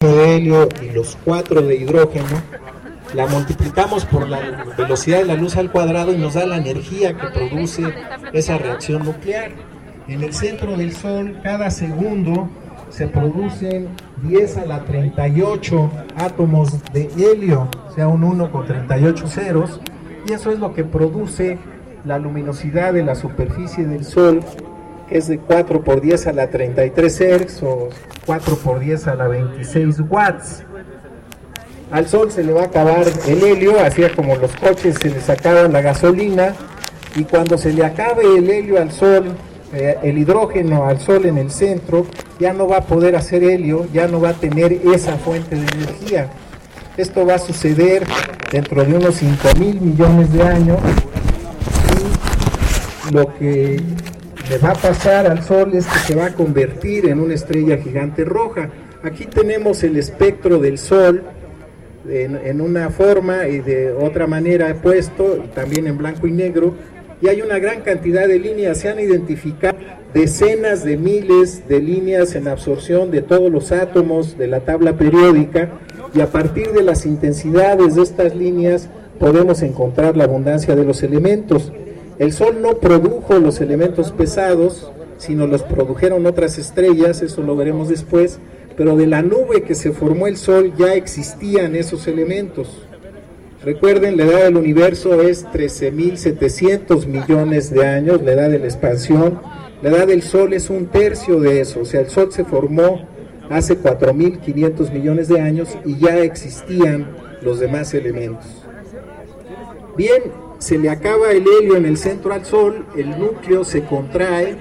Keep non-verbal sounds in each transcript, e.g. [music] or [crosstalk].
de helio y los cuatro de hidrógeno, la multiplicamos por la velocidad de la luz al cuadrado y nos da la energía que produce esa reacción nuclear. En el centro del Sol, cada segundo se producen 10 a la 38 átomos de helio, o sea, un 1 con 38 ceros, y eso es lo que produce la luminosidad de la superficie del Sol que es de 4 por 10 a la 33 Hz o 4 por 10 a la 26 watts. Al sol se le va a acabar el helio, así como los coches se les acaban la gasolina, y cuando se le acabe el helio al sol, eh, el hidrógeno al sol en el centro, ya no va a poder hacer helio, ya no va a tener esa fuente de energía. Esto va a suceder dentro de unos 5 mil millones de años lo que le va a pasar al Sol es que se va a convertir en una estrella gigante roja. Aquí tenemos el espectro del Sol en, una forma y de otra manera puesto, también en blanco y negro, y hay una gran cantidad de líneas. Se han identificado decenas de miles de líneas en absorción de todos los átomos de la tabla periódica, y a partir de las intensidades de estas líneas podemos encontrar la abundancia de los elementos. El Sol no produjo los elementos pesados, sino los produjeron otras estrellas, eso lo veremos después, pero de la nube que se formó el Sol ya existían esos elementos. Recuerden, la edad del universo es 13.700 millones de años, la edad de la expansión. La edad del Sol es un tercio de eso, o sea, el Sol se formó hace 4.500 millones de años y ya existían los demás elementos. Bien, se le acaba el helio en el centro al Sol, el núcleo se contrae,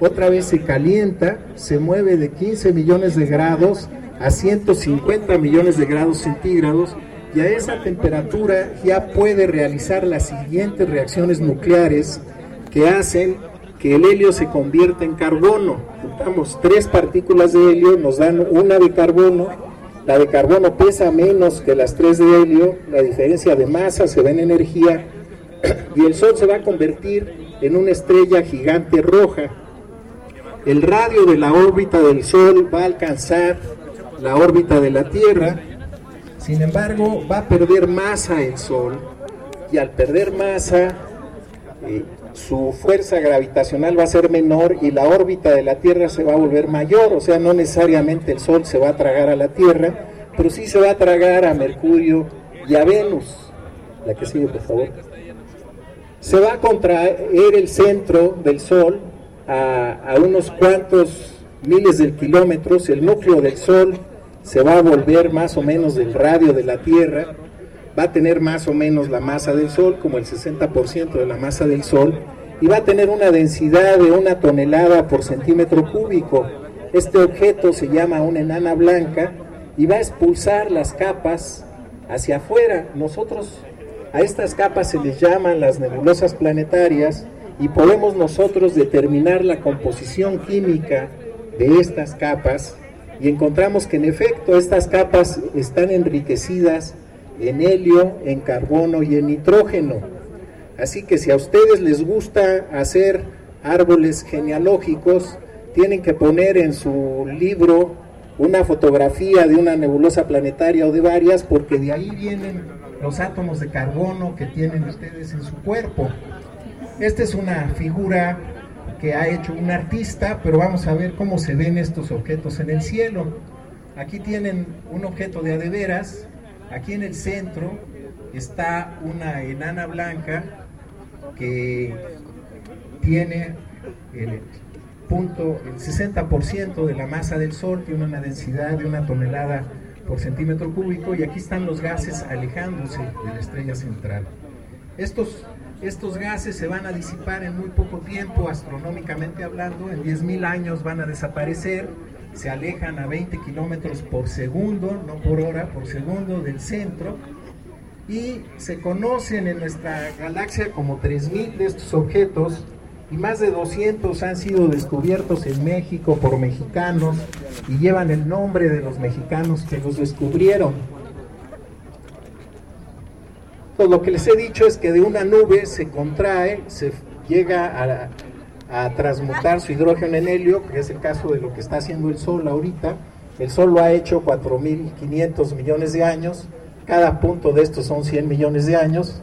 otra vez se calienta, se mueve de 15 millones de grados a 150 millones de grados centígrados y a esa temperatura ya puede realizar las siguientes reacciones nucleares que hacen que el helio se convierta en carbono. Juntamos tres partículas de helio, nos dan una de carbono. La de carbono pesa menos que las tres de helio, la diferencia de masa se ve en energía [coughs] y el Sol se va a convertir en una estrella gigante roja. El radio de la órbita del Sol va a alcanzar la órbita de la Tierra, sin embargo va a perder masa el Sol y al perder masa eh, su fuerza gravitacional va a ser menor y la órbita de la Tierra se va a volver mayor, o sea, no necesariamente el Sol se va a tragar a la Tierra, pero sí se va a tragar a Mercurio y a Venus. La que sigue, por favor se va a contraer el centro del Sol a, unos cuantos miles de kilómetros, el núcleo del Sol se va a volver más o menos del radio de la Tierra, va a tener más o menos la masa del Sol, como el 60% de la masa del Sol, y va a tener una densidad de una tonelada por centímetro cúbico. Este objeto se llama una enana blanca y va a expulsar las capas hacia afuera. Nosotros a estas capas se les llaman las nebulosas planetarias y podemos nosotros determinar la composición química de estas capas y encontramos que en efecto estas capas están enriquecidas en helio, en carbono y en nitrógeno. Así que si a ustedes les gusta hacer árboles genealógicos, tienen que poner en su libro una fotografía de una nebulosa planetaria o de varias, porque de ahí vienen los átomos de carbono que tienen ustedes en su cuerpo. Esta es una figura que ha hecho un artista, pero vamos a ver cómo se ven estos objetos en el cielo. Aquí tienen un objeto de adeveras, aquí en el centro está una enana blanca que tiene el punto, el 60% de la masa del Sol, tiene una densidad de una tonelada por centímetro cúbico y aquí están los gases alejándose de la estrella central. Estos, estos gases se van a disipar en muy poco tiempo, astronómicamente hablando, en 10.000 años van a desaparecer se alejan a 20 kilómetros por segundo, no por hora, por segundo del centro, y se conocen en nuestra galaxia como 3.000 de estos objetos, y más de 200 han sido descubiertos en México por mexicanos y llevan el nombre de los mexicanos que los descubrieron. Pues lo que les he dicho es que de una nube se contrae, se llega a, a transmutar su hidrógeno en helio, que es el caso de lo que está haciendo el Sol ahorita. El Sol lo ha hecho 4.500 millones de años, cada punto de estos son 100 millones de años.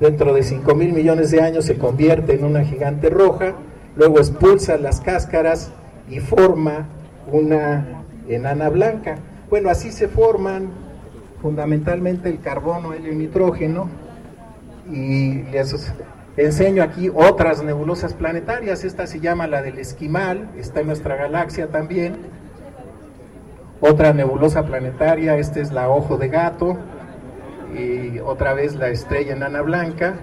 Dentro de 5.000 millones de años se convierte en una gigante roja, luego expulsa las cáscaras y forma una enana blanca. Bueno, así se forman fundamentalmente el carbono, helio y nitrógeno. Y les enseño aquí otras nebulosas planetarias. Esta se llama la del Esquimal, está en nuestra galaxia también. Otra nebulosa planetaria, esta es la Ojo de Gato. Y otra vez la estrella enana blanca.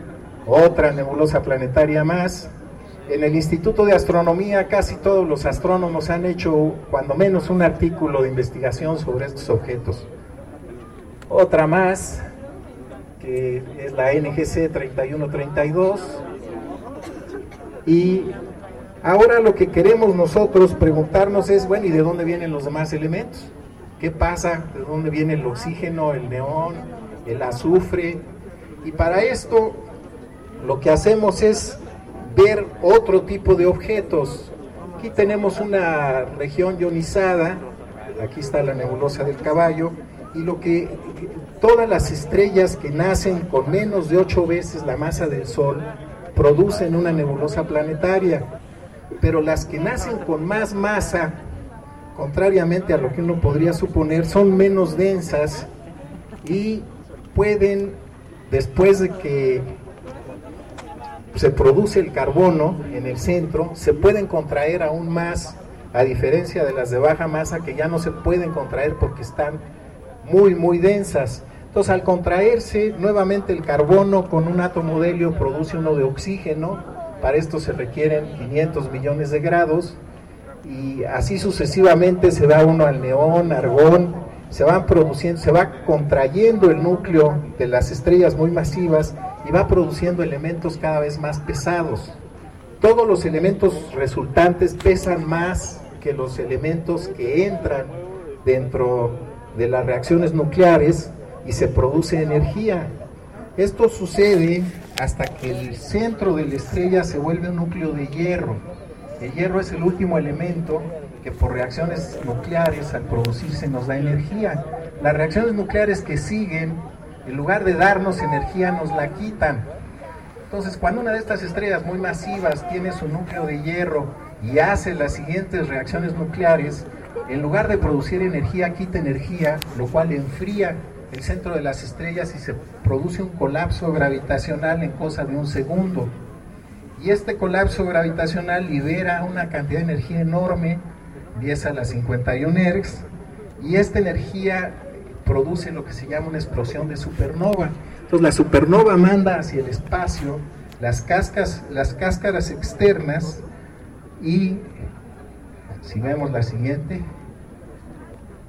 Otra nebulosa planetaria más. En el Instituto de Astronomía casi todos los astrónomos han hecho cuando menos un artículo de investigación sobre estos objetos. Otra más, que es la NGC 3132. Y ahora lo que queremos nosotros preguntarnos es, bueno, ¿y de dónde vienen los demás elementos? ¿Qué pasa? ¿De dónde viene el oxígeno, el neón, el azufre? Y para esto lo que hacemos es ver otro tipo de objetos. Aquí tenemos una región ionizada, aquí está la nebulosa del caballo, y lo que todas las estrellas que nacen con menos de ocho veces la masa del Sol producen una nebulosa planetaria, pero las que nacen con más masa, contrariamente a lo que uno podría suponer, son menos densas y pueden, después de que se produce el carbono en el centro, se pueden contraer aún más, a diferencia de las de baja masa que ya no se pueden contraer porque están muy, muy densas. Entonces, al contraerse, nuevamente el carbono con un átomo de helio produce uno de oxígeno. Para esto se requieren 500 millones de grados. Y así sucesivamente se va uno al neón, argón, se van produciendo, se va contrayendo el núcleo de las estrellas muy masivas y va produciendo elementos cada vez más pesados. Todos los elementos resultantes pesan más que los elementos que entran dentro de las reacciones nucleares y se produce energía. Esto sucede hasta que el centro de la estrella se vuelve un núcleo de hierro. El hierro es el último elemento que por reacciones nucleares al producirse nos da energía. Las reacciones nucleares que siguen, en lugar de darnos energía, nos la quitan. Entonces, cuando una de estas estrellas muy masivas tiene su núcleo de hierro y hace las siguientes reacciones nucleares, en lugar de producir energía, quita energía, lo cual enfría el centro de las estrellas y se produce un colapso gravitacional en cosa de un segundo. Y este colapso gravitacional libera una cantidad de energía enorme, 10 a las 51 ergs, y esta energía produce lo que se llama una explosión de supernova. Entonces la supernova manda hacia el espacio las, cascas, las cáscaras externas y si vemos la siguiente,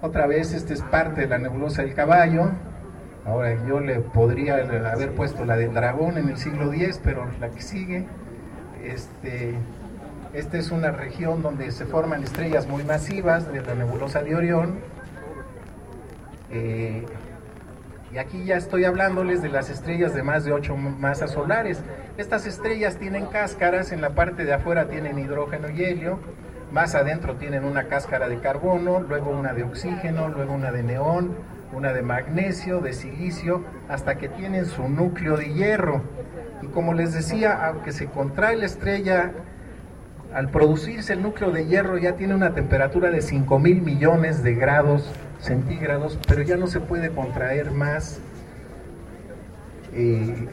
otra vez esta es parte de la nebulosa del caballo. Ahora yo le podría haber puesto la del dragón en el siglo X, pero la que sigue, este, esta es una región donde se forman estrellas muy masivas de la nebulosa de Orión. Eh, y aquí ya estoy hablándoles de las estrellas de más de 8 masas solares. Estas estrellas tienen cáscaras, en la parte de afuera tienen hidrógeno y helio, más adentro tienen una cáscara de carbono, luego una de oxígeno, luego una de neón, una de magnesio, de silicio, hasta que tienen su núcleo de hierro. Y como les decía, aunque se contrae la estrella, al producirse el núcleo de hierro ya tiene una temperatura de 5 mil millones de grados centígrados, pero ya no se puede contraer más. Eh,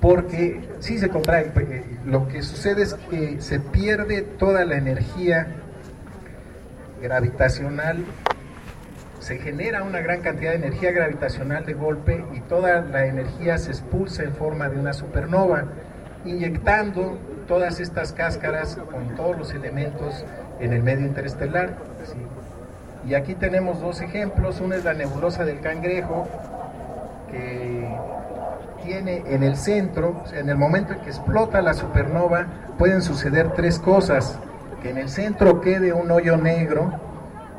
porque si se contrae, eh, lo que sucede es que se pierde toda la energía gravitacional, se genera una gran cantidad de energía gravitacional de golpe y toda la energía se expulsa en forma de una supernova, inyectando todas estas cáscaras con todos los elementos en el medio interestelar. Y aquí tenemos dos ejemplos, una es la nebulosa del cangrejo, que tiene en el centro, en el momento en que explota la supernova, pueden suceder tres cosas. Que en el centro quede un hoyo negro,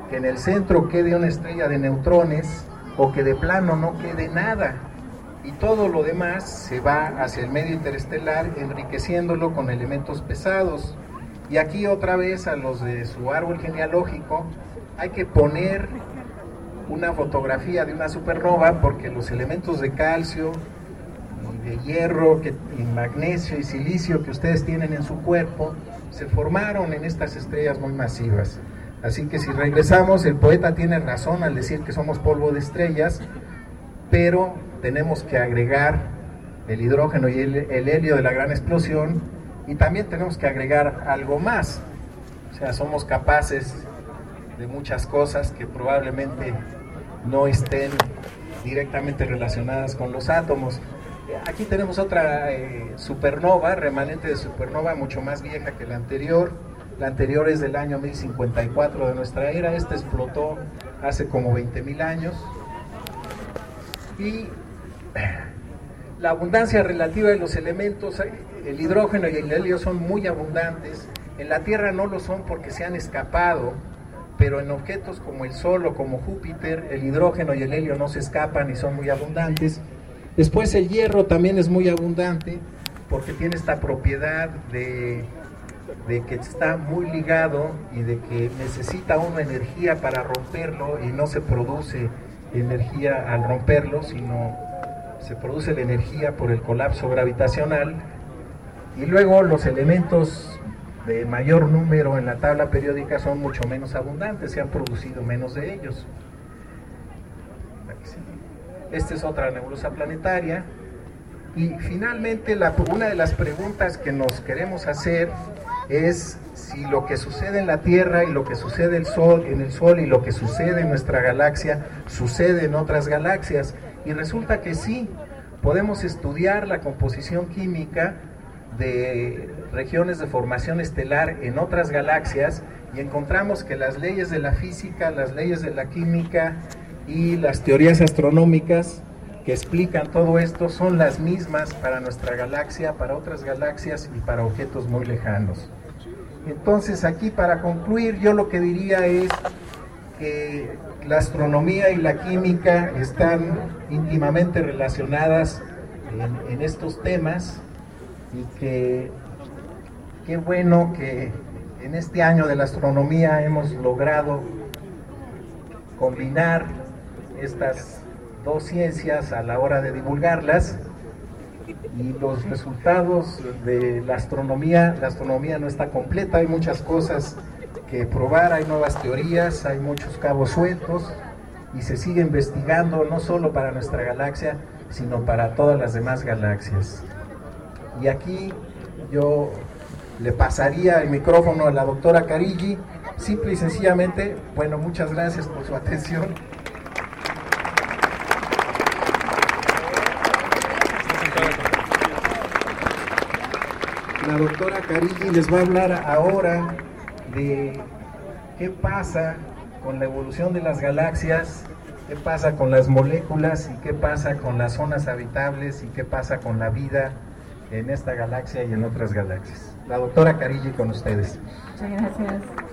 que en el centro quede una estrella de neutrones, o que de plano no quede nada. Y todo lo demás se va hacia el medio interestelar, enriqueciéndolo con elementos pesados. Y aquí otra vez a los de su árbol genealógico hay que poner una fotografía de una supernova porque los elementos de calcio, de hierro, que, y magnesio y silicio que ustedes tienen en su cuerpo se formaron en estas estrellas muy masivas. Así que si regresamos, el poeta tiene razón al decir que somos polvo de estrellas, pero tenemos que agregar el hidrógeno y el, el helio de la gran explosión y también tenemos que agregar algo más. O sea, somos capaces de muchas cosas que probablemente no estén directamente relacionadas con los átomos. Aquí tenemos otra eh, supernova, remanente de supernova mucho más vieja que la anterior. La anterior es del año 1054 de nuestra era. Esta explotó hace como 20.000 años. Y la abundancia relativa de los elementos, el hidrógeno y el helio son muy abundantes. En la Tierra no lo son porque se han escapado, pero en objetos como el Sol o como Júpiter, el hidrógeno y el helio no se escapan y son muy abundantes. Después el hierro también es muy abundante porque tiene esta propiedad de, de, que está muy ligado y de que necesita una energía para romperlo y no se produce energía al romperlo, sino se produce la energía por el colapso gravitacional. Y luego los elementos de mayor número en la tabla periódica son mucho menos abundantes, se han producido menos de ellos. Esta es otra nebulosa planetaria. Y finalmente, la, una de las preguntas que nos queremos hacer es si lo que sucede en la Tierra y lo que sucede el Sol, en el Sol y lo que sucede en nuestra galaxia sucede en otras galaxias. Y resulta que sí, podemos estudiar la composición química de regiones de formación estelar en otras galaxias y encontramos que las leyes de la física, las leyes de la química y las teorías astronómicas que explican todo esto son las mismas para nuestra galaxia, para otras galaxias y para objetos muy lejanos. Entonces aquí para concluir yo lo que diría es que la astronomía y la química están íntimamente relacionadas en, estos temas y que qué bueno que en este año de la astronomía hemos logrado combinar estas dos ciencias a la hora de divulgarlas y los resultados de la astronomía, la astronomía no está completa, hay muchas cosas que probar, hay nuevas teorías, hay muchos cabos sueltos y se sigue investigando no solo para nuestra galaxia, sino para todas las demás galaxias. Y aquí yo le pasaría el micrófono a la doctora Carilli, simple y sencillamente, bueno, muchas gracias por su atención. La doctora Carilli les va a hablar ahora de qué pasa con la evolución de las galaxias, qué pasa con las moléculas y qué pasa con las zonas habitables y qué pasa con la vida en esta galaxia y en otras galaxias. La doctora Carilli con ustedes. Muchas gracias.